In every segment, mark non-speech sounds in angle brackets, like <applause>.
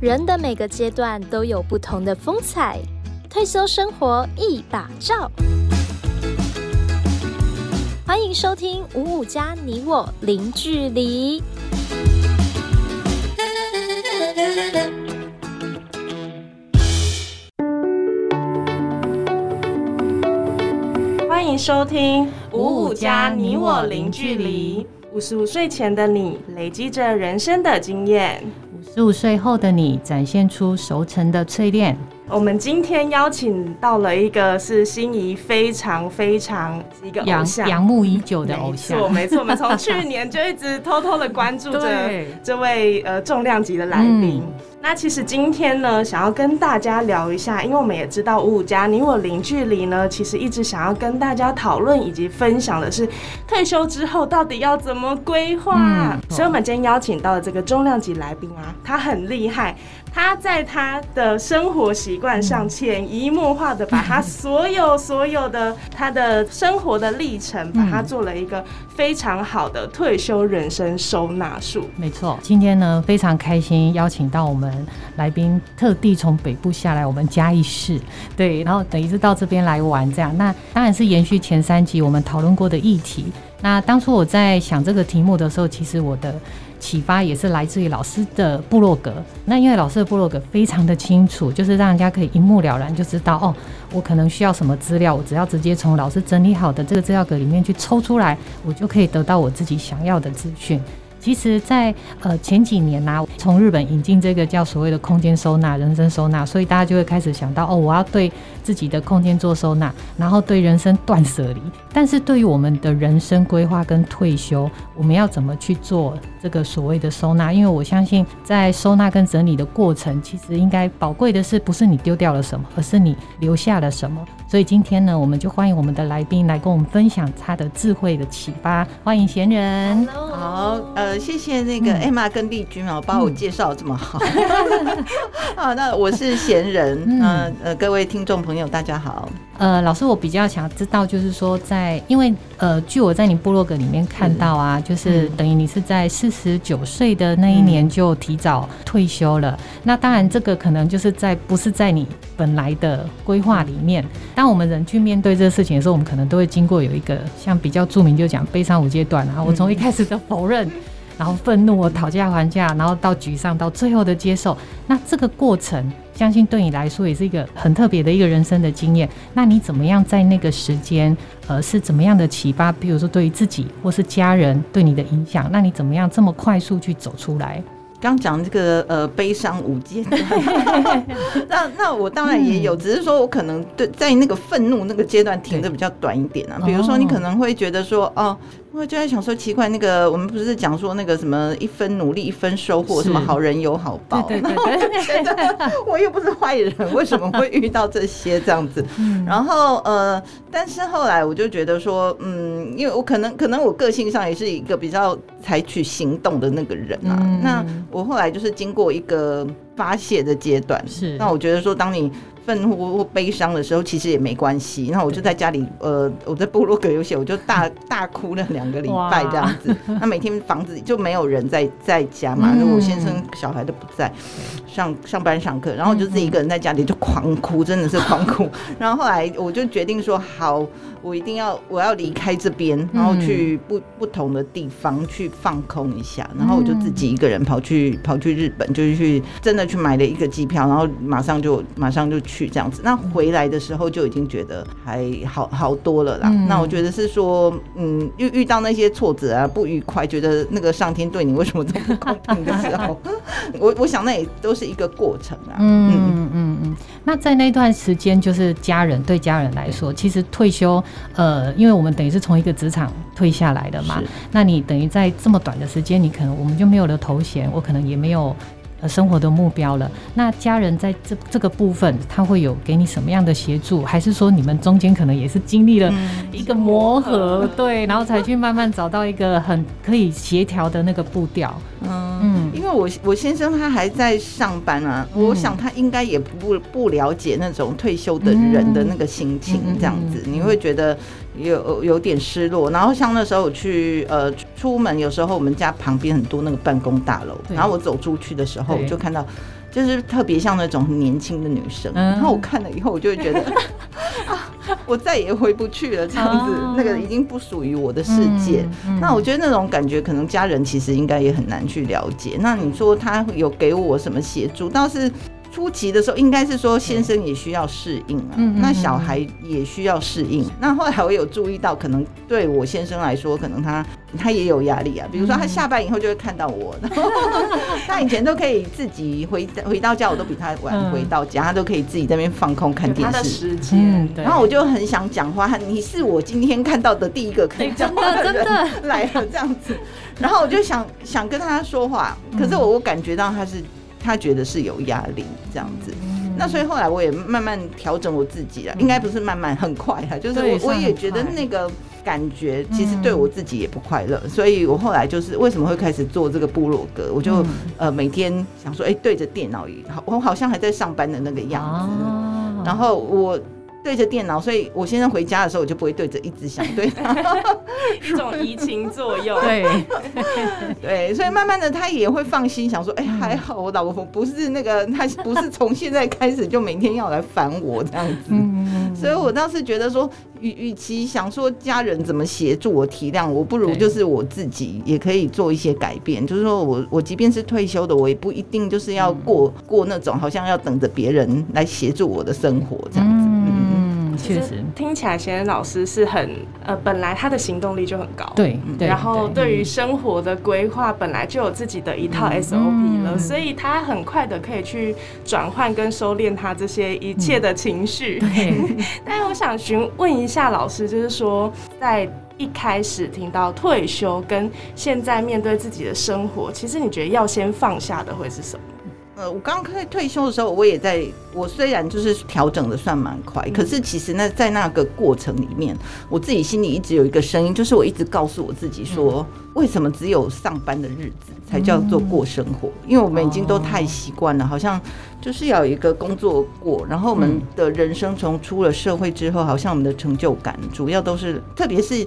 人的每个阶段都有不同的风采，退休生活一把照。欢迎收听五五加你我零距离。欢迎收听五五加你我零距离。五十五岁前的你，累积着人生的经验。入睡后的你，展现出熟成的淬炼。我们今天邀请到了一个是心仪非常非常一个偶像，仰慕已久的偶像。没错，没错，我们从去年就一直偷偷的关注着 <laughs> 这位呃重量级的来宾。嗯那其实今天呢，想要跟大家聊一下，因为我们也知道五五加你我零距离呢，其实一直想要跟大家讨论以及分享的是退休之后到底要怎么规划。嗯，所以我们今天邀请到的这个重量级来宾啊，他很厉害。他在他的生活习惯上潜移默化的把他所有所有的他的生活的历程，把它做了一个非常好的退休人生收纳术。没错，今天呢非常开心邀请到我们来宾，特地从北部下来我们嘉义市，对，然后等于是到这边来玩这样。那当然是延续前三集我们讨论过的议题。那当初我在想这个题目的时候，其实我的。启发也是来自于老师的部落格，那因为老师的部落格非常的清楚，就是让人家可以一目了然就知道哦，我可能需要什么资料，我只要直接从老师整理好的这个资料格里面去抽出来，我就可以得到我自己想要的资讯。其实在，呃前几年呐、从日本引进这个叫所谓的空间收纳、人生收纳，所以大家就会开始想到哦，我要对自己的空间做收纳，然后对人生断舍离。但是对于我们的人生规划跟退休，我们要怎么去做这个所谓的收纳？因为我相信，在收纳跟整理的过程，其实应该宝贵的是不是你丢掉了什么，而是你留下了什么。所以今天呢，我们就欢迎我们的来宾来跟我们分享他的智慧的启发。欢迎闲人。Hello. 好，呃，谢谢那个 Emma 跟丽君啊，把我介绍这么好。<laughs> 啊，那我是闲人。嗯、呃，呃，各位听众朋友，大家好。呃，老师，我比较想知道，就是说在，在因为呃，据我在你部落格里面看到啊，就是等于你是在四十九岁的那一年就提早退休了。那当然，这个可能就是在不是在你本来的规划里面。当我们人去面对这个事情的时候，我们可能都会经过有一个像比较著名就讲悲伤五阶段啊。我从一开始的否认，然后愤怒，我讨价还价，然后到沮丧，到最后的接受。那这个过程。相信对你来说也是一个很特别的一个人生的经验。那你怎么样在那个时间，呃，是怎么样的启发？比如说对于自己或是家人对你的影响，那你怎么样这么快速去走出来？刚讲这个呃悲伤五阶段，<laughs> 那那我当然也有，只是说我可能对在那个愤怒那个阶段停的比较短一点啊。比如说你可能会觉得说哦。我就在想说，奇怪，那个我们不是讲说那个什么一分努力一分收获，什么好人有好报？对对对，我又不是坏人，为什么会遇到这些这样子？然后呃，但是后来我就觉得说，嗯，因为我可能可能我个性上也是一个比较采取行动的那个人啊。那我后来就是经过一个发泄的阶段，是那我觉得说，当你。愤怒或悲伤的时候，其实也没关系。那我就在家里，呃，我在部落格有写，我就大 <laughs> 大哭了两个礼拜这样子。<laughs> 那每天房子里就没有人在在家嘛，因为我先生小孩都不在，上上班上课，然后我就自己一个人在家里就狂哭，真的是狂哭。<laughs> 然后后来我就决定说，好。我一定要，我要离开这边，然后去不不同的地方去放空一下，然后我就自己一个人跑去跑去日本，就是去真的去买了一个机票，然后马上就马上就去这样子。那回来的时候就已经觉得还好好多了啦。那我觉得是说，嗯，遇遇到那些挫折啊、不愉快，觉得那个上天对你为什么这么不公平的时候，<laughs> <laughs> 我我想那也都是一个过程啊。嗯嗯嗯嗯。那在那段时间，就是家人对家人来说，其实退休。呃，因为我们等于是从一个职场退下来的嘛，那你等于在这么短的时间，你可能我们就没有了头衔，我可能也没有呃生活的目标了。那家人在这这个部分，他会有给你什么样的协助？还是说你们中间可能也是经历了一个磨合，嗯、<laughs> 对，然后才去慢慢找到一个很可以协调的那个步调？嗯嗯，因为我我先生他还在上班啊，嗯、我想他应该也不不了解那种退休的人的那个心情，这样子、嗯、你会觉得有有点失落。然后像那时候我去呃出门，有时候我们家旁边很多那个办公大楼，然后我走出去的时候，我就看到就是特别像那种很年轻的女生。嗯、然后我看了以后，我就会觉得 <laughs> 啊，我再也回不去了，这样子，哦、那个已经不属于我的世界。嗯嗯、那我觉得那种感觉，可能家人其实应该也很难去了解。那你说他有给我什么协助？倒是。初期的时候，应该是说先生也需要适应啊，嗯、那小孩也需要适应。嗯、那后来我有注意到，可能对我先生来说，可能他他也有压力啊。比如说他下班以后就会看到我，然 <laughs> 后他以前都可以自己回回到家，我都比他晚回到家，他都可以自己在那边放空看电视。他的时间，然后我就很想讲话，你是我今天看到的第一个可以讲话的人 <laughs> 来了这样子，然后我就想想跟他说话，可是我我感觉到他是。他觉得是有压力这样子，那所以后来我也慢慢调整我自己了，应该不是慢慢，很快哈，<laughs> 就是我我也觉得那个感觉其实对我自己也不快乐，所以我后来就是为什么会开始做这个部落格，我就呃每天想说，哎，对着电脑，好，我好像还在上班的那个样子，然后我。对着电脑，所以我先生回家的时候，我就不会对着一直想对他，<laughs> 一种移情作用。<laughs> 对对，所以慢慢的他也会放心，想说，哎，还好我老婆不是那个，他不是从现在开始就每天要来烦我这样子。嗯，所以我倒是觉得说，与与其想说家人怎么协助我体谅我，不如就是我自己也可以做一些改变。就是说我我即便是退休的，我也不一定就是要过过那种好像要等着别人来协助我的生活这样子。确实。听起来，贤仁老师是很呃，本来他的行动力就很高，对，然后对于生活的规划本来就有自己的一套 SOP 了，所以他很快的可以去转换跟收敛他这些一切的情绪。<laughs> 对，但我想询问一下老师，就是说在一开始听到退休跟现在面对自己的生活，其实你觉得要先放下的会是什么？呃，我刚开始退休的时候，我也在。我虽然就是调整的算蛮快，可是其实那在那个过程里面，我自己心里一直有一个声音，就是我一直告诉我自己说，为什么只有上班的日子才叫做过生活？因为我们已经都太习惯了，好像就是要有一个工作过，然后我们的人生从出了社会之后，好像我们的成就感主要都是，特别是。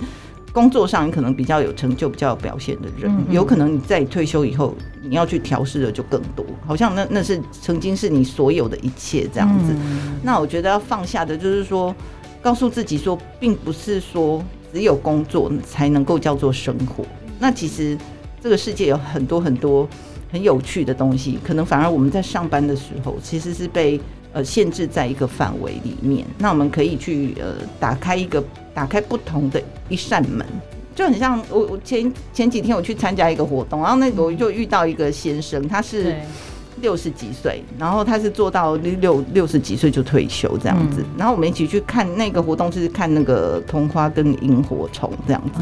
工作上你可能比较有成就、比较有表现的人，有可能你在退休以后，你要去调试的就更多。好像那那是曾经是你所有的一切这样子。嗯、那我觉得要放下的，就是说，告诉自己说，并不是说只有工作才能够叫做生活。那其实这个世界有很多很多很有趣的东西，可能反而我们在上班的时候，其实是被呃限制在一个范围里面。那我们可以去呃打开一个。打开不同的一扇门，就很像我我前前几天我去参加一个活动，然后那个我就遇到一个先生，他是六十几岁，然后他是做到六六十几岁就退休这样子，然后我们一起去看那个活动，就是看那个桐花跟萤火虫这样子，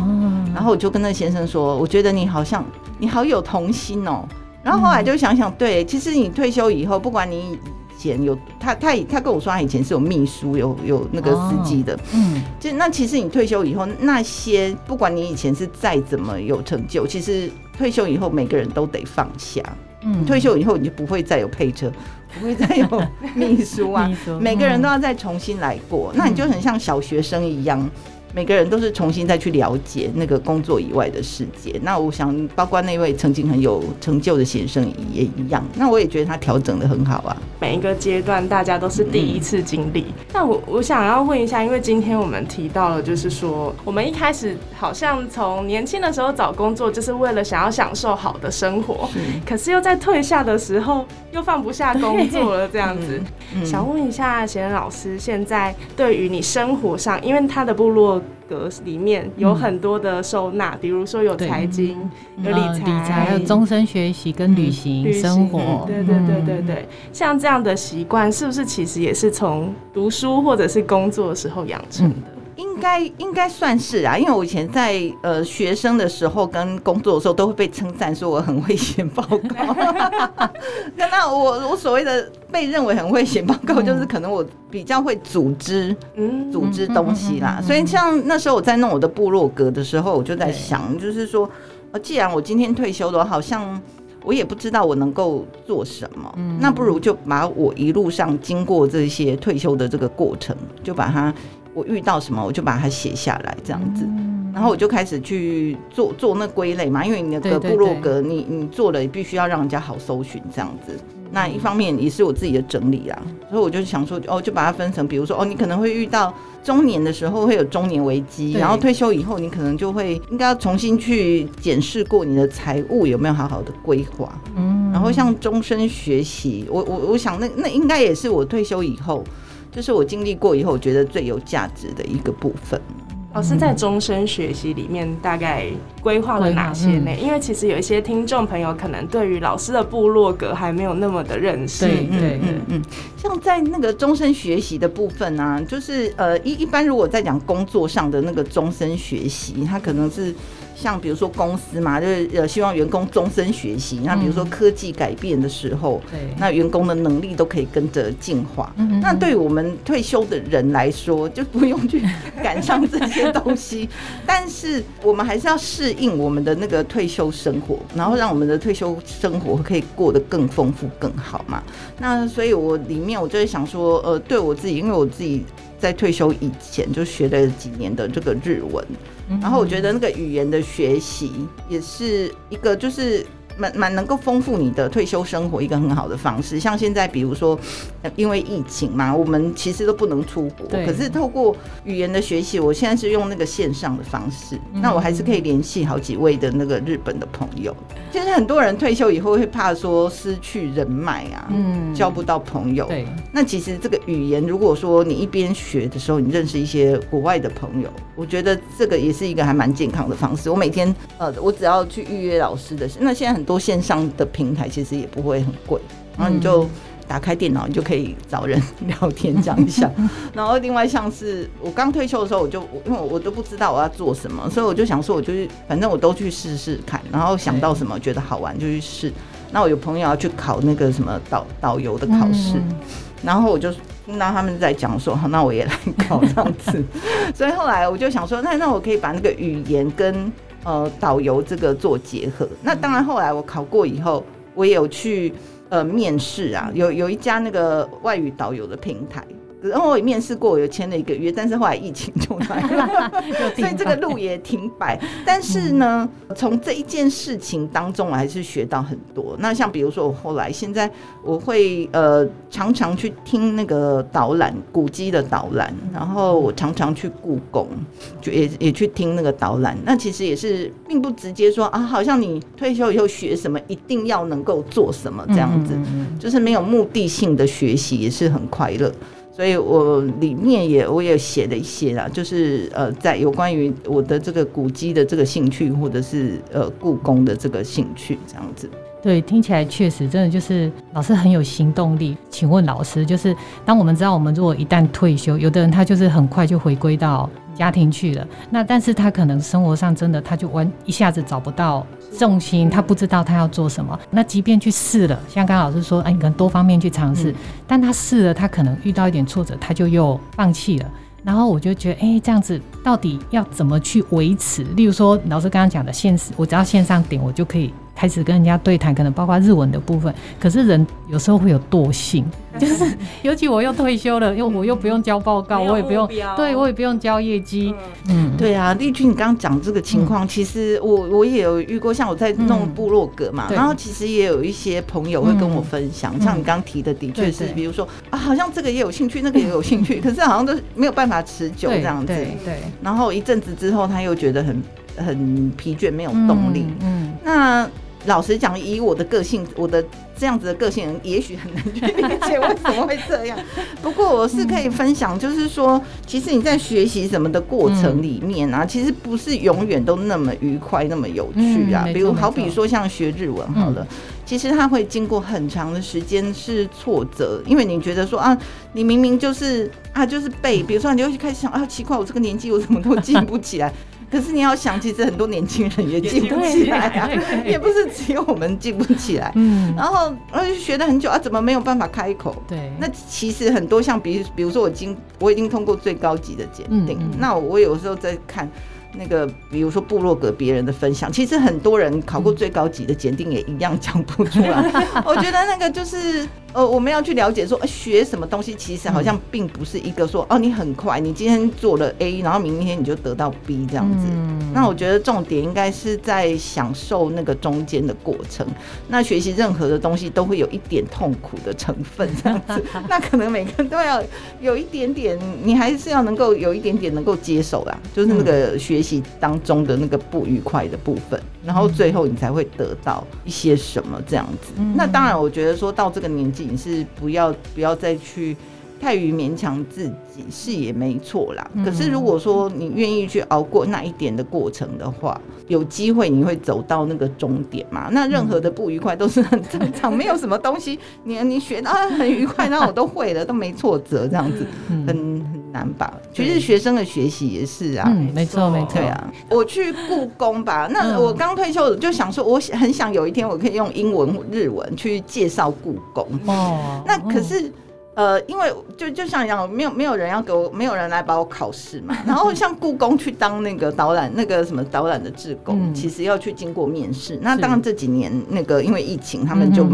然后我就跟那先生说，我觉得你好像你好有童心哦，然后后来就想想，对，其实你退休以后，不管你。前有他，他他跟我说，他以前是有秘书，有有那个司机的。嗯，就那其实你退休以后，那些不管你以前是再怎么有成就，其实退休以后每个人都得放下。嗯，退休以后你就不会再有配车，不会再有 <laughs> 秘书啊，每个人都要再重新来过。那你就很像小学生一样。每个人都是重新再去了解那个工作以外的世界。那我想，包括那位曾经很有成就的先生也一样。那我也觉得他调整的很好啊。每一个阶段大家都是第一次经历。那我我想要问一下，因为今天我们提到了，就是说我们一开始好像从年轻的时候找工作，就是为了想要享受好的生活，可是又在退下的时候又放不下工作了，这样子。想问一下贤仁老师，现在对于你生活上，因为他的部落。格里面有很多的收纳，比如说有财经、有理财、理财，还有终身学习跟旅行、生活。对对对对对，像这样的习惯，是不是其实也是从读书或者是工作的时候养成的？应该应该算是啊，因为我以前在呃学生的时候跟工作的时候，都会被称赞说我很会写报告。<laughs> 那我我所谓的被认为很会写报告，就是可能我比较会组织，嗯，组织东西啦。所以像那时候我在弄我的部落格的时候，我就在想，就是说，既然我今天退休了，好像我也不知道我能够做什么，那不如就把我一路上经过这些退休的这个过程，就把它。我遇到什么，我就把它写下来，这样子，然后我就开始去做做那归类嘛，因为你那个部落格，你你做了，必须要让人家好搜寻，这样子。那一方面也是我自己的整理啊，所以我就想说，哦，就把它分成，比如说，哦，你可能会遇到中年的时候会有中年危机，然后退休以后，你可能就会应该要重新去检视过你的财务有没有好好的规划。嗯，然后像终身学习，我我我想那那应该也是我退休以后，就是我经历过以后，我觉得最有价值的一个部分。老师在终身学习里面大概规划了哪些呢？因为其实有一些听众朋友可能对于老师的部落格还没有那么的认识。对对嗯嗯，像在那个终身学习的部分呢、啊，就是呃一一般如果在讲工作上的那个终身学习，它可能是。像比如说公司嘛，就是呃希望员工终身学习。那比如说科技改变的时候，对，那员工的能力都可以跟着进化。那对于我们退休的人来说，就不用去赶上这些东西。<laughs> 但是我们还是要适应我们的那个退休生活，然后让我们的退休生活可以过得更丰富、更好嘛。那所以我里面我就会想说，呃，对我自己，因为我自己。在退休以前就学了几年的这个日文，然后我觉得那个语言的学习也是一个就是。蛮蛮能够丰富你的退休生活一个很好的方式，像现在比如说，因为疫情嘛，我们其实都不能出国，可是透过语言的学习，我现在是用那个线上的方式，那我还是可以联系好几位的那个日本的朋友。其实很多人退休以后会怕说失去人脉啊，嗯，交不到朋友。对，那其实这个语言，如果说你一边学的时候，你认识一些国外的朋友，我觉得这个也是一个还蛮健康的方式。我每天呃，我只要去预约老师的，那现在很。多线上的平台其实也不会很贵，然后你就打开电脑，你就可以找人 <laughs> 聊天讲一下。<laughs> 然后另外像是我刚退休的时候，我就因为我都不知道我要做什么，所以我就想说，我就是反正我都去试试看，然后想到什么觉得好玩就去试。那我有朋友要去考那个什么导导游的考试，<laughs> 然后我就听到他们在讲说，好，那我也来考这样子。所以后来我就想说，那那我可以把那个语言跟呃，导游这个做结合，那当然后来我考过以后，我也有去呃面试啊，有有一家那个外语导游的平台。然后我也面试过，我有签了一个约，但是后来疫情就来了，<laughs> 所以这个路也停摆。但是呢，从这一件事情当中，我还是学到很多。那像比如说，我后来现在我会呃常常去听那个导览古迹的导览，然后我常常去故宫，就也也去听那个导览。那其实也是并不直接说啊，好像你退休以后学什么一定要能够做什么这样子，就是没有目的性的学习也是很快乐。所以我里面也我也写了一些啦，就是呃，在有关于我的这个古迹的这个兴趣，或者是呃故宫的这个兴趣，这样子。对，听起来确实真的就是老师很有行动力。请问老师，就是当我们知道我们如果一旦退休，有的人他就是很快就回归到家庭去了，那但是他可能生活上真的他就完一下子找不到。重心，他不知道他要做什么。那即便去试了，像刚刚老师说，哎，你可能多方面去尝试，但他试了，他可能遇到一点挫折，他就又放弃了。然后我就觉得，哎，这样子到底要怎么去维持？例如说，老师刚刚讲的线，我只要线上点，我就可以。开始跟人家对谈，可能包括日文的部分。可是人有时候会有惰性，<laughs> 就是尤其我又退休了，又我又不用交报告，我也不用，对我也不用交业绩。嗯，对啊，丽君，你刚刚讲这个情况，其实我我也有遇过，像我在弄部落格嘛，然后其实也有一些朋友会跟我分享，像你刚刚提的，的确是，比如说啊，好像这个也有兴趣，那个也有兴趣，<laughs> 可是好像都没有办法持久这样子。对，然后一阵子之后，他又觉得很很疲倦，没有动力。嗯，那。老实讲，以我的个性，我的这样子的个性，也许很难去理解为什么会这样。<laughs> 不过我是可以分享，就是说，其实你在学习什么的过程里面啊，其实不是永远都那么愉快、那么有趣啊。比如，好比说像学日文好了，其实它会经过很长的时间是挫折，因为你觉得说啊，你明明就是啊，就是背，比如说你就会开始想啊，奇怪，我这个年纪我怎么都记不起来。可是你要想，其实很多年轻人也记不起来啊，也不是只有我们记不起来。嗯，然后而且学了很久啊，怎么没有办法开口？对，那其实很多像比比如说我已经我已经通过最高级的检定，那我有时候在看那个比如说部落格别人的分享，其实很多人考过最高级的检定也一样讲不出来。<laughs> 我觉得那个就是呃，我们要去了解说，学什么东西其实好像并不是一个说，哦，你很快，你今天做了 A，然后明天你就得到 B 这样子。嗯、那我觉得重点应该是在享受那个中间的过程。那学习任何的东西都会有一点痛苦的成分这样子。<laughs> 那可能每个人都要有一点点，你还是要能够有一点点能够接受啦，就是那个学习当中的那个不愉快的部分，然后最后你才会得到一些什么这样子。那当然，我觉得说到这个年纪。你是不要不要再去太于勉强自己，是也没错啦。可是如果说你愿意去熬过那一点的过程的话，有机会你会走到那个终点嘛？那任何的不愉快都是很正常，没有什么东西你你学到很愉快，那我都会了，都没挫折，这样子很很难吧？其实学生的学习也是啊，没错没错啊。我去故宫吧，<laughs> 那我刚退休就想说，我很想有一天我可以用英文日文去介绍故宫。哦，那可是。呃，因为就就像一样，没有没有人要给我，没有人来把我考试嘛。<laughs> 然后像故宫去当那个导览，那个什么导览的志工，嗯、其实要去经过面试。那当然这几年那个因为疫情，他们就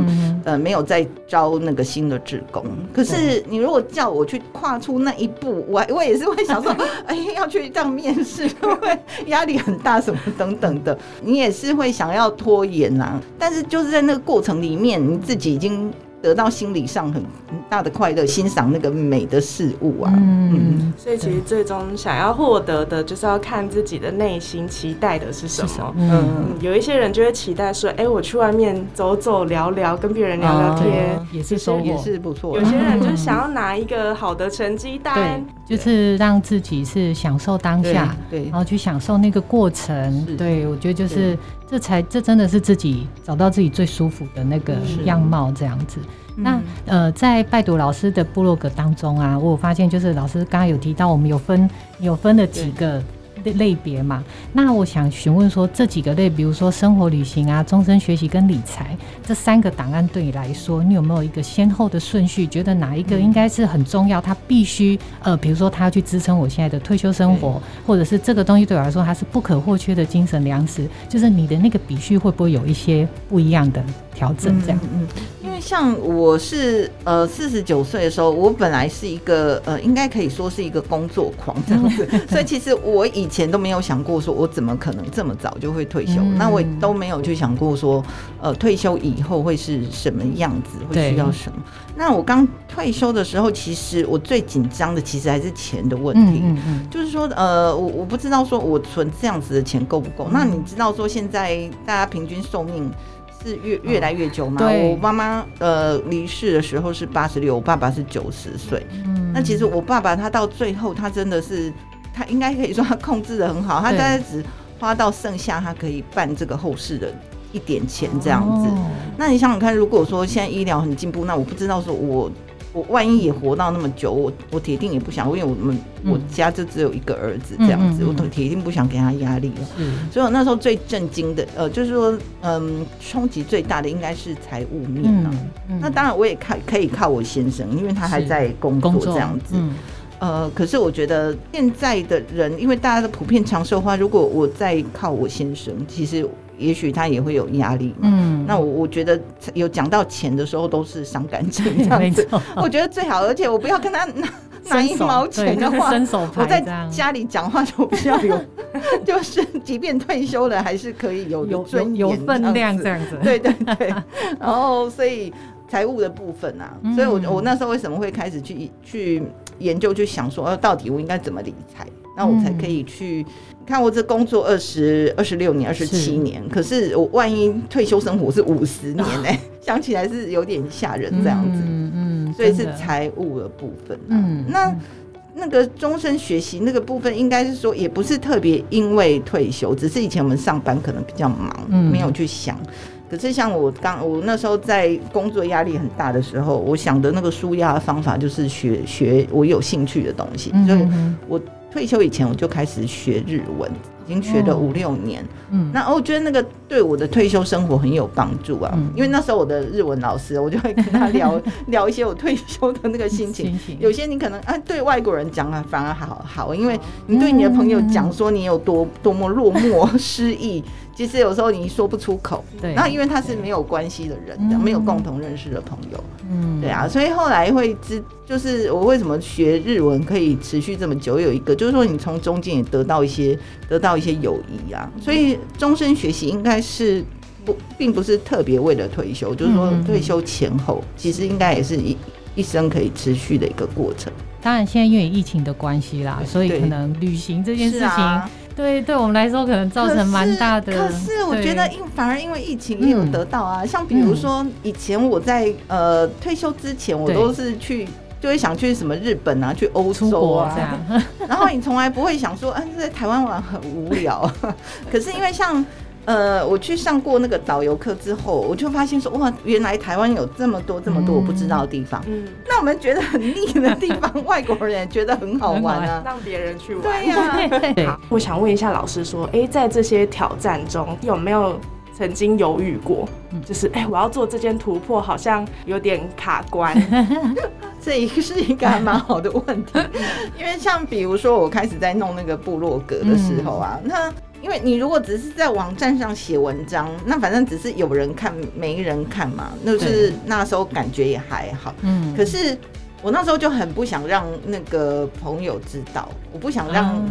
呃没有再招那个新的志工。可是你如果叫我去跨出那一步，我我也是会想说，<laughs> 哎，要去这样面试，会压力很大，什么等等的，你也是会想要拖延啊。但是就是在那个过程里面，你自己已经。得到心理上很大的快乐，欣赏那个美的事物啊，嗯，所以其实最终想要获得的，就是要看自己的内心期待的是什么。嗯，有一些人就会期待说，哎，我去外面走走聊聊，跟别人聊聊天，也是收获，也是不错。有些人就想要拿一个好的成绩单，就是让自己是享受当下，对，然后去享受那个过程。对，我觉得就是。这才，这真的是自己找到自己最舒服的那个样貌，这样子。那呃，在拜读老师的部落格当中啊，我有发现就是老师刚刚有提到，我们有分有分了几个。类别嘛，那我想询问说，这几个类，比如说生活、旅行啊、终身学习跟理财这三个档案，对你来说，你有没有一个先后的顺序？觉得哪一个应该是很重要？它必须呃，比如说它要去支撑我现在的退休生活，或者是这个东西对我来说它是不可或缺的精神粮食？就是你的那个比序会不会有一些不一样的调整？这样，嗯。因为像我是呃四十九岁的时候，我本来是一个呃应该可以说是一个工作狂这样子，<laughs> 所以其实我以前都没有想过说我怎么可能这么早就会退休，那我也都没有去想过说呃退休以后会是什么样子，会需要什么。那我刚退休的时候，其实我最紧张的其实还是钱的问题，嗯就是说呃我我不知道说我存这样子的钱够不够。那你知道说现在大家平均寿命是越越来越久嘛？对，我妈妈呃离世的时候是八十六，我爸爸是九十岁。嗯，那其实我爸爸他到最后，他真的是他应该可以说他控制的很好，他大概只花到剩下他可以办这个后事的一点钱这样子。哦，那你想想看，如果说现在医疗很进步，那我不知道说我。我万一也活到那么久，我我铁定也不想，因为我们我家就只有一个儿子这样子，我都铁定不想给他压力了。所以我那时候最震惊的，呃，就是说，嗯，冲击最大的应该是财务面啊。那当然我也靠可以靠我先生，因为他还在工作这样子。呃，可是我觉得现在的人，因为大家的普遍长寿化，如果我再靠我先生，其实。也许他也会有压力，嗯，那我我觉得有讲到钱的时候都是伤感情 <laughs> 这样子，我觉得最好，而且我不要跟他拿 <laughs> 拿一毛钱的话，我在家里讲话就比较有，<laughs> 就是即便退休了还是可以有有尊严、有分量这样子，对对对，然后所以财务的部分啊，所以我我那时候为什么会开始去去研究，去想说，呃，到底我应该怎么理财，那我才可以去。看我这工作二十二十六年二十七年，可是我万一退休生活是五十年呢、<laughs> 想起来是有点吓人这样子。嗯嗯，所以是财务的部分、啊。嗯，那那个终身学习那个部分，应该是说也不是特别因为退休，只是以前我们上班可能比较忙，嗯、没有去想。可是像我刚我那时候在工作压力很大的时候，我想的那个舒压的方法就是学学我有兴趣的东西，嗯、所以我。退休以前我就开始学日文，已经学了五六年。嗯，那我觉得那个对我的退休生活很有帮助啊。嗯，因为那时候我的日文老师，我就会跟他聊 <laughs> 聊一些我退休的那个心情。有些你可能啊，对外国人讲啊，反而好好，因为你对你的朋友讲说你有多多么落寞失意，其实有时候你说不出口。对。然后因为他是没有关系的人，没有共同认识的朋友。嗯。对啊，所以后来会知，就是我为什么学日文可以持续这么久，有一个就是说你从中间也得到一些得到一些友谊啊。所以终身学习应该是不，并不是特别为了退休，就是说退休前后，其实应该也是一一生可以持续的一个过程。当然，现在因为疫情的关系啦，所以可能旅行这件事情，啊、对对我们来说可能造成蛮大的。可是我觉得，因反而因为疫情也有得到啊。嗯、像比如说，以前我在呃退休之前，我都是去就会想去什么日本啊，去欧洲啊这样。然后你从来不会想说，嗯、啊，在台湾玩很无聊。<laughs> 可是因为像。呃，我去上过那个导游课之后，我就发现说，哇，原来台湾有这么多这么多我不知道的地方。嗯，那我们觉得很腻的地方，外国人也觉得很好玩啊，让别人去玩。对呀、啊。<laughs> 好，我想问一下老师说，哎、欸，在这些挑战中，有没有曾经犹豫过？就是，哎、欸，我要做这件突破，好像有点卡关。<laughs> 这一个是一个还蛮好的问题，因为像比如说，我开始在弄那个部落格的时候啊，那。因为你如果只是在网站上写文章，那反正只是有人看没人看嘛，那就是那时候感觉也还好。嗯，可是我那时候就很不想让那个朋友知道，我不想让，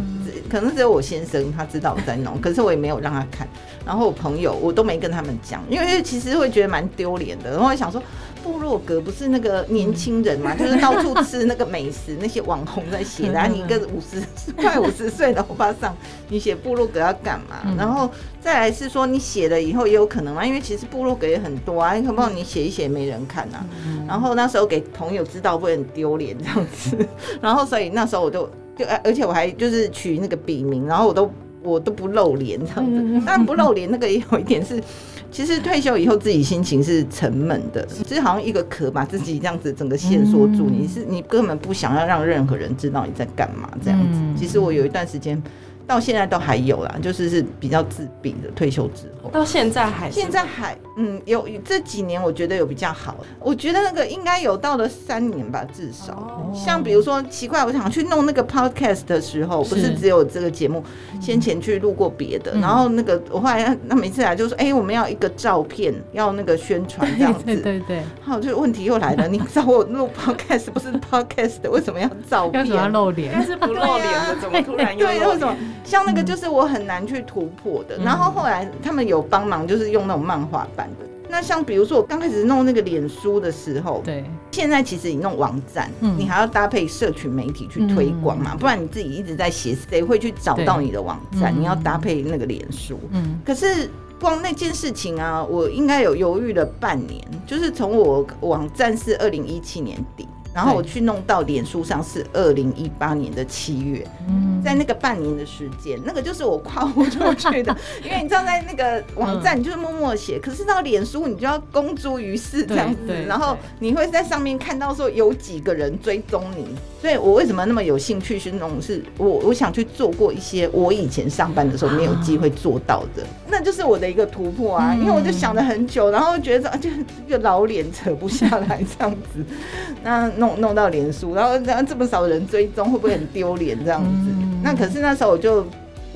可能只有我先生他知道我在弄，<laughs> 可是我也没有让他看。然后我朋友我都没跟他们讲，因为其实会觉得蛮丢脸的。然后我想说。部落格不是那个年轻人嘛，就是到处吃那个美食，那些网红在写的。你一个五十快五十岁的欧巴桑，你写部落格要干嘛？然后再来是说，你写了以后也有可能嘛，因为其实部落格也很多啊，你可不你写一写没人看啊？然后那时候给朋友知道会很丢脸这样子。<laughs> 然后所以那时候我就就而且我还就是取那个笔名，然后我都我都不露脸这样子。但不露脸那个也有一点是。其实退休以后，自己心情是沉闷的，就是好像一个壳把自己这样子整个限缩住。你是你根本不想要让任何人知道你在干嘛这样子。其实我有一段时间。到现在都还有啦，就是是比较自闭的。退休之后，到现在还现在还嗯有这几年，我觉得有比较好。我觉得那个应该有到了三年吧，至少。哦、像比如说奇怪，我想去弄那个 podcast 的时候，不是只有这个节目，先前去录过别的，嗯、然后那个我后来那每次来就说，哎、欸，我们要一个照片，要那个宣传这样子。<laughs> 对对对。好，就问题又来了，你找我录 podcast 不是 podcast，为什么要照片？要露脸？但是不露脸的，怎么突然又？对，为什么？像那个就是我很难去突破的，然后后来他们有帮忙，就是用那种漫画版的。那像比如说我刚开始弄那个脸书的时候，对，现在其实你弄网站，嗯你还要搭配社群媒体去推广嘛，不然你自己一直在写，谁会去找到你的网站？你要搭配那个脸书。嗯，可是光那件事情啊，我应该有犹豫了半年，就是从我网站是二零一七年底。然后我去弄到脸书上是二零一八年的七月，在那个半年的时间，那个就是我跨不出去的，<laughs> 因为你知道在那个网站你就是默默写，可是到脸书你就要公诸于世这样子，然后你会在上面看到说有几个人追踪你，所以我为什么那么有兴趣去弄？是我我想去做过一些我以前上班的时候没有机会做到的，那就是我的一个突破啊，因为我就想了很久，然后觉得就一个老脸扯不下来这样子，那。弄弄到脸书，然后然后这么少人追踪，会不会很丢脸这样子？嗯、那可是那时候我就。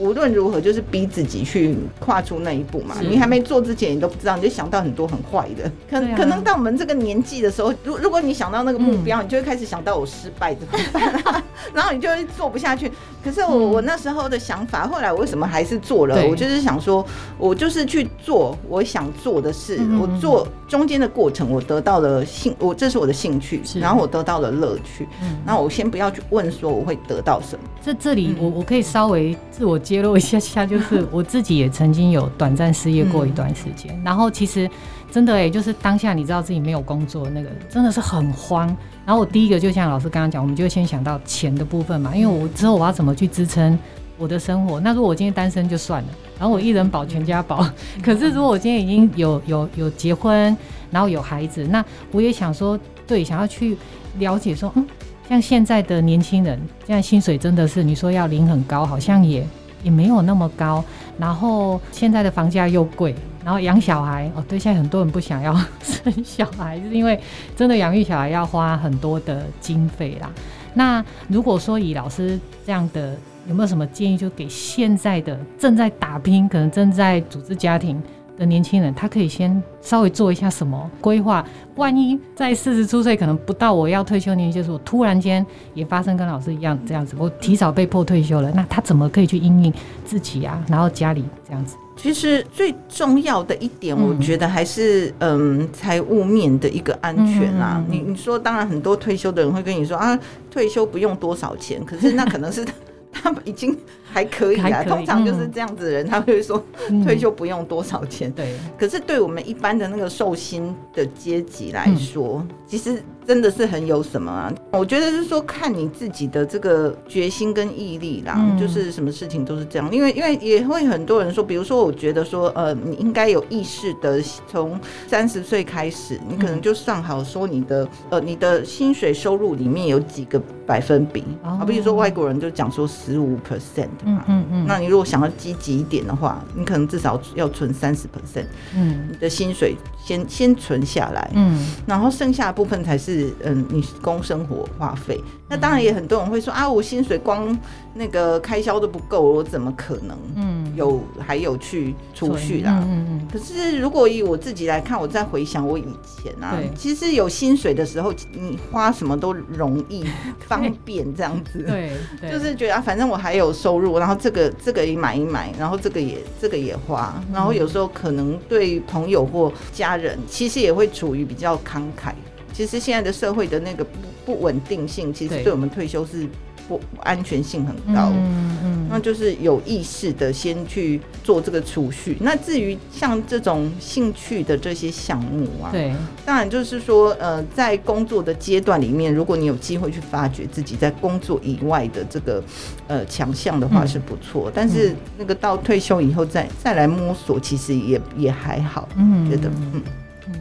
无论如何，就是逼自己去跨出那一步嘛。你还没做之前，你都不知道，你就想到很多很坏的。可可能到我们这个年纪的时候，如如果你想到那个目标，你就会开始想到我失败怎么办？<laughs> 然后你就会做不下去。可是我我那时候的想法，后来我为什么还是做了？我就是想说，我就是去做我想做的事。我做中间的过程，我得到了兴，我这是我的兴趣，然后我得到了乐趣。嗯，那我先不要去问说我会得到什么。这这里我我可以稍微自我。揭露一下下，就是 <laughs> 我自己也曾经有短暂失业过一段时间，嗯、然后其实真的哎、欸，就是当下你知道自己没有工作，那个真的是很慌。然后我第一个就像老师刚刚讲，我们就先想到钱的部分嘛，因为我之后我要怎么去支撑我的生活？那如果我今天单身就算了，然后我一人保全家保。<laughs> 可是如果我今天已经有有有结婚，然后有孩子，那我也想说，对，想要去了解说，嗯，像现在的年轻人，现在薪水真的是你说要领很高，好像也。也没有那么高，然后现在的房价又贵，然后养小孩哦，对，现在很多人不想要生小孩，就是因为真的养育小孩要花很多的经费啦。那如果说以老师这样的有没有什么建议，就给现在的正在打拼，可能正在组织家庭的年轻人，他可以先稍微做一下什么规划？万一在四十出岁，可能不到我要退休年纪，就是我突然间也发生跟老师一样这样子，我提早被迫退休了，那他怎么可以去应应自己啊？然后家里这样子。其实最重要的一点，我觉得还是嗯，财务面的一个安全啦。你你说，当然很多退休的人会跟你说啊，退休不用多少钱，可是那可能是他们已经。还可以啊，通常就是这样子的人，他会说退休不用多少钱。对，可是对我们一般的那个寿薪的阶级来说，其实真的是很有什么啊？我觉得是说看你自己的这个决心跟毅力啦，就是什么事情都是这样。因为因为也会很多人说，比如说我觉得说，呃，你应该有意识的从三十岁开始，你可能就算好说你的呃你的薪水收入里面有几个百分比啊，比如说外国人就讲说十五 percent。嗯嗯嗯，那你如果想要积极一点的话，你可能至少要存三十 percent，嗯，你的薪水先先存下来，嗯，然后剩下的部分才是嗯你供生活花费。那当然也很多人会说啊，我薪水光那个开销都不够，我怎么可能嗯有还有去储蓄啦？嗯嗯。可是如果以我自己来看，我再回想我以前啊，其实有薪水的时候，你花什么都容易方便这样子，<laughs> 对，就是觉得啊，反正我还有收入。然后这个这个也买一买，然后这个也这个也花，然后有时候可能对朋友或家人，其实也会处于比较慷慨。其实现在的社会的那个不不稳定性，其实对我们退休是。不安全性很高，嗯嗯，那就是有意识的先去做这个储蓄。那至于像这种兴趣的这些项目啊，对，当然就是说，呃，在工作的阶段里面，如果你有机会去发掘自己在工作以外的这个呃强项的话是不错。嗯、但是那个到退休以后再再来摸索，其实也也还好，嗯，觉得嗯。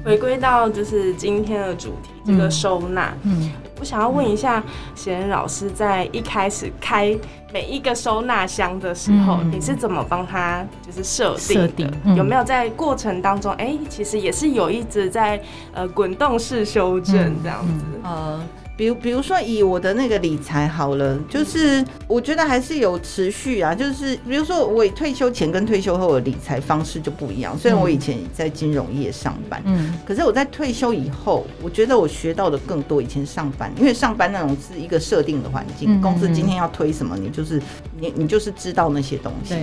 回归到就是今天的主题，这个收纳。嗯，我想要问一下娴人老师，在一开始开每一个收纳箱的时候，你是怎么帮他就是设定的？定有没有在过程当中，哎，其实也是有一直在呃滚动式修正这样子。呃。比如，比如说以我的那个理财好了，就是我觉得还是有持续啊。就是比如说，我退休前跟退休后的理财方式就不一样。虽然我以前在金融业上班，嗯，可是我在退休以后，我觉得我学到的更多。以前上班，因为上班那种是一个设定的环境，公司今天要推什么，你就是你你就是知道那些东西。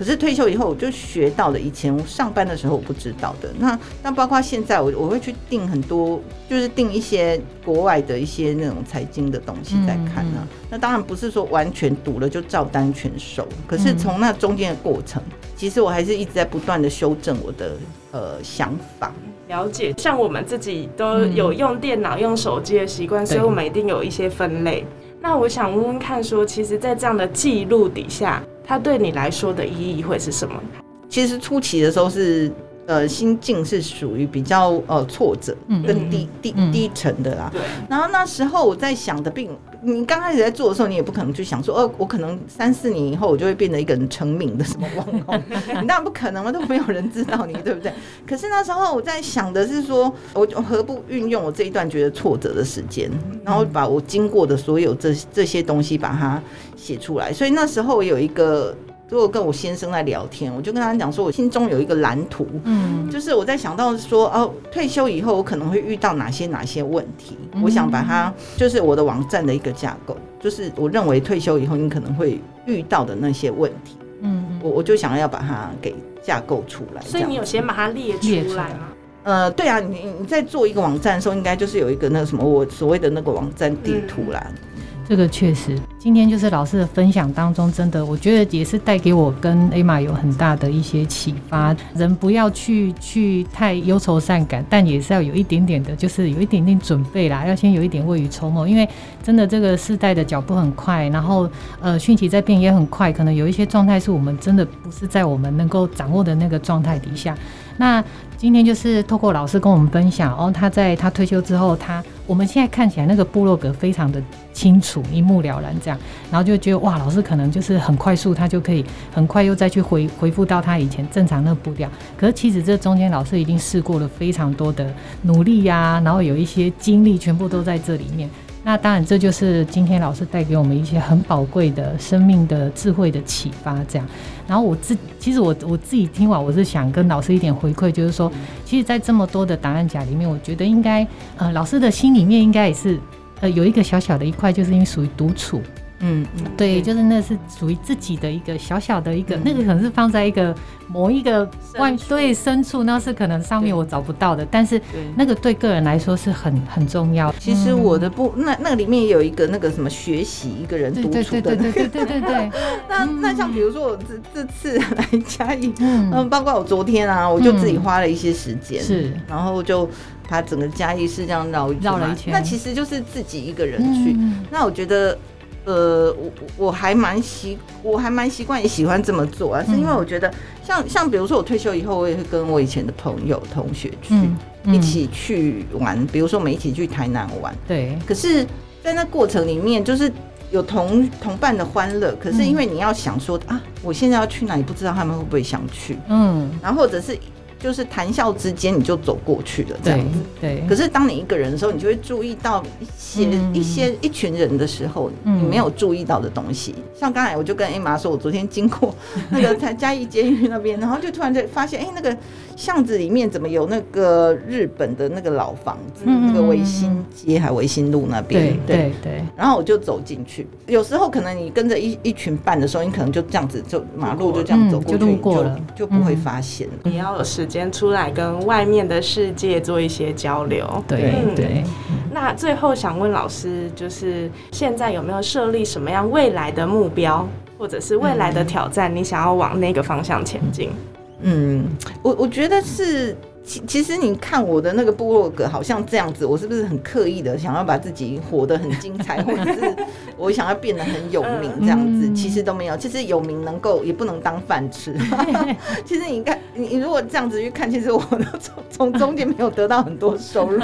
对。可是退休以后，我就学到了以前我上班的时候我不知道的。那那包括现在，我我会去订很多，就是订一些国外的一些那种财经的东西在看呢、啊。那当然不是说完全读了就照单全收，可是从那中间的过程，其实我还是一直在不断的修正我的呃想法。了解，像我们自己都有用电脑、用手机的习惯，所以我们一定有一些分类。那我想问问看，说其实，在这样的记录底下。它对你来说的意义会是什么？其实初期的时候是，呃，心境是属于比较呃挫折跟低低低沉的啦。对。然后那时候我在想的并，你刚开始在做的时候，你也不可能去想说，哦，我可能三四年以后我就会变得一个人成名的什么网红，你当然不可能嘛，都没有人知道你，对不对？<laughs> 可是那时候我在想的是说，我何不运用我这一段觉得挫折的时间，然后把我经过的所有这这些东西把它。写出来，所以那时候我有一个，如果跟我先生在聊天，我就跟他讲说，我心中有一个蓝图，嗯，就是我在想到说，哦，退休以后我可能会遇到哪些哪些问题，我想把它，就是我的网站的一个架构，就是我认为退休以后你可能会遇到的那些问题，嗯，我我就想要把它给架构出来，所以你有先把它列出来吗？呃，对啊，你你在做一个网站的时候，应该就是有一个那个什么，我所谓的那个网站地图啦。嗯这个确实，今天就是老师的分享当中，真的，我觉得也是带给我跟 Emma 有很大的一些启发。人不要去去太忧愁善感，但也是要有一点点的，就是有一点点准备啦，要先有一点未雨绸缪。因为真的这个世代的脚步很快，然后呃讯息在变也很快，可能有一些状态是我们真的不是在我们能够掌握的那个状态底下。那今天就是透过老师跟我们分享哦，他在他退休之后，他我们现在看起来那个部落格非常的清楚，一目了然这样，然后就觉得哇，老师可能就是很快速，他就可以很快又再去回回复到他以前正常那步调。可是其实这中间老师已经试过了非常多的努力呀、然后有一些经历全部都在这里面。那当然，这就是今天老师带给我们一些很宝贵的生命的智慧的启发。这样，然后我自其实我我自己听完，我是想跟老师一点回馈，就是说，其实，在这么多的答案夹里面，我觉得应该呃，老师的心里面应该也是呃有一个小小的一块，就是因为属于独处。嗯，对，就是那是属于自己的一个小小的一个，嗯、那个可能是放在一个某一个外处。对深处，那是可能上面我找不到的，但是那个对个人来说是很很重要。其实我的不，那那里面也有一个那个什么学习一个人独处的，对对对对对对对。<laughs> 那那像比如说我这这次来嘉义，嗯，包括我昨天啊，我就自己花了一些时间，是，然后就把整个嘉义市这样绕绕了一圈，那其实就是自己一个人去，那我觉得。呃，我我还蛮习，我还蛮习惯也喜欢这么做啊，是因为我觉得像像比如说我退休以后，我也会跟我以前的朋友同学去、嗯嗯、一起去玩，比如说我们一起去台南玩，对。可是，在那过程里面，就是有同同伴的欢乐，可是因为你要想说啊，我现在要去哪里，不知道他们会不会想去，嗯，然后或者是。就是谈笑之间你就走过去了，这样子。对。可是当你一个人的时候，你就会注意到一些、嗯、一些一群人的时候，你没有注意到的东西。嗯、像刚才我就跟 Emma 说，我昨天经过那个台嘉义监狱那边，然后就突然就发现，哎、欸，那个巷子里面怎么有那个日本的那个老房子？嗯、那个维新街还维新路那边？对对对。然后我就走进去。有时候可能你跟着一一群伴的时候，你可能就这样子，就马路就这样走过去，就路过了，就不会发现。你要有时间出来跟外面的世界做一些交流，对对。那最后想问老师，就是现在有没有设立什么样未来的目标，或者是未来的挑战？你想要往那个方向前进？嗯，我我觉得是。其其实你看我的那个部落格好像这样子，我是不是很刻意的想要把自己活得很精彩，<laughs> 或者是我想要变得很有名这样子？其实都没有。其实有名能够也不能当饭吃。<laughs> 其实你看，你如果这样子去看，其实我从 <laughs> 从中间没有得到很多收入。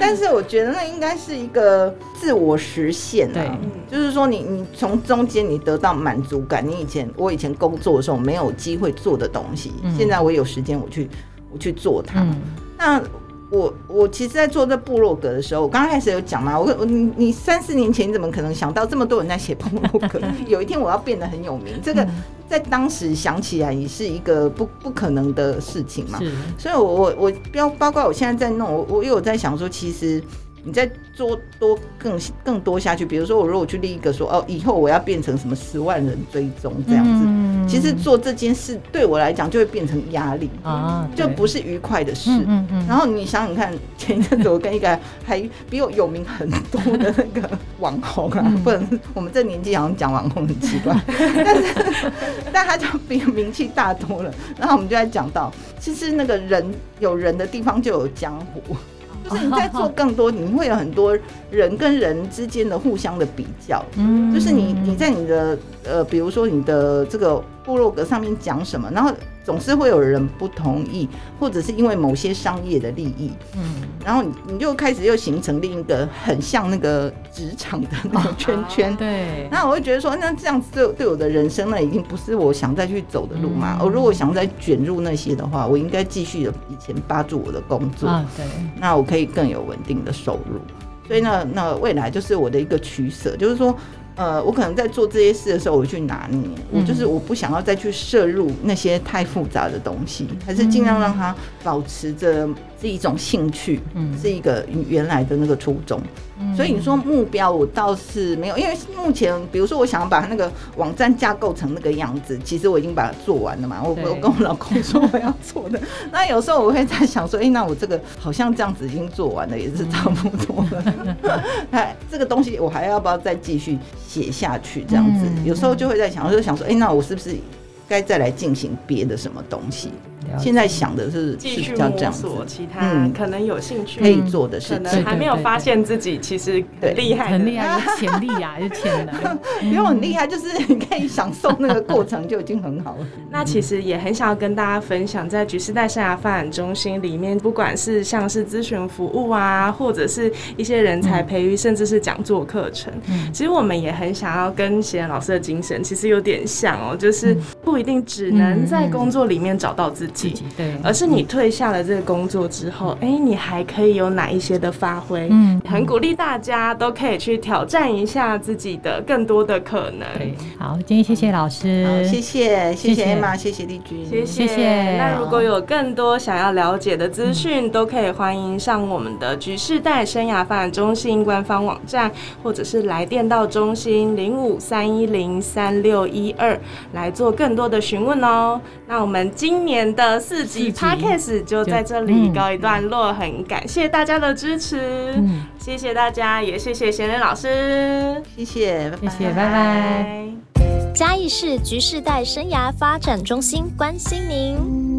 但是我觉得那应该是一个自我实现啊，就是说你你从中间你得到满足感。你以前我以前工作的时候没有机会做的东西，现在我有时间我去。我去做它。嗯、那我我其实，在做这部落格的时候，我刚开始有讲嘛，我我你你三四年前你怎么可能想到这么多人在写部落格？<laughs> 有一天我要变得很有名，这个在当时想起来也是一个不不可能的事情嘛。所以我我我包包括我现在在弄，我我有在想说，其实。你再做多更更多下去，比如说我如果去立一个说哦，以后我要变成什么十万人追踪这样子，嗯、其实做这件事对我来讲就会变成压力啊，就不是愉快的事。嗯嗯嗯、然后你想想看，前一阵子我跟一个还比我有名很多的那个网红啊，<laughs> 嗯、不能我们这年纪好像讲网红很奇怪，<laughs> 但是 <laughs> 但他就比名气大多了。然后我们就在讲到，其实那个人有人的地方就有江湖。就是你在做更多，你会有很多人跟人之间的互相的比较。嗯，就是你你在你的呃，比如说你的这个部落格上面讲什么，然后。总是会有人不同意，或者是因为某些商业的利益，嗯，然后你你就开始又形成另一个很像那个职场的那个 <laughs> 圈圈，对。那我会觉得说，那这样子对对我的人生呢，已经不是我想再去走的路嘛。我如果想再卷入那些的话，我应该继续的以前扒住我的工作，对。那我可以更有稳定的收入，所以呢，那未来就是我的一个取舍，就是说。呃，我可能在做这些事的时候，我去拿捏，我就是我不想要再去摄入那些太复杂的东西，还是尽量让它保持着是一种兴趣，嗯，是一个原来的那个初衷。所以你说目标，我倒是没有，因为目前，比如说我想要把那个网站架构成那个样子，其实我已经把它做完了嘛。我我跟我老公说我要做的，那有时候我会在想说，哎，那我这个好像这样子已经做完了，也是差不多了。<laughs> 哎，这个东西我还要不要再继续写下去？这样子，有时候就会在想，我就想说，哎，那我是不是该再来进行别的什么东西？现在想的是继续摸索其他可能有兴趣可以做的事，可能还没有发现自己其实很厉害，很厉害，有潜力啊，有潜能。<laughs> 不用很厉害，就是你可以享受那个过程就已经很好了。<laughs> 那其实也很想要跟大家分享，在橘时代生涯发展中心里面，不管是像是咨询服务啊，或者是一些人才培育，甚至是讲座课程，其实我们也很想要跟奚言老师的精神其实有点像哦，就是不一定只能在工作里面找到自己。己，对，而是你退下了这个工作之后，哎、嗯，你还可以有哪一些的发挥？嗯，很鼓励大家都可以去挑战一下自己的更多的可能。对，好，今天谢谢老师，谢谢，谢谢 Emma，谢谢丽君，谢谢。谢谢。那如果有更多想要了解的资讯，都可以欢迎上我们的局世代生涯发展中心官方网站，或者是来电到中心零五三一零三六一二来做更多的询问哦。那我们今年的四集 Podcast 就在这里告一段落，嗯、很感谢大家的支持，嗯、谢谢大家，也谢谢贤仁老师，谢谢，谢谢，拜拜。嘉义市局世代生涯发展中心关心您。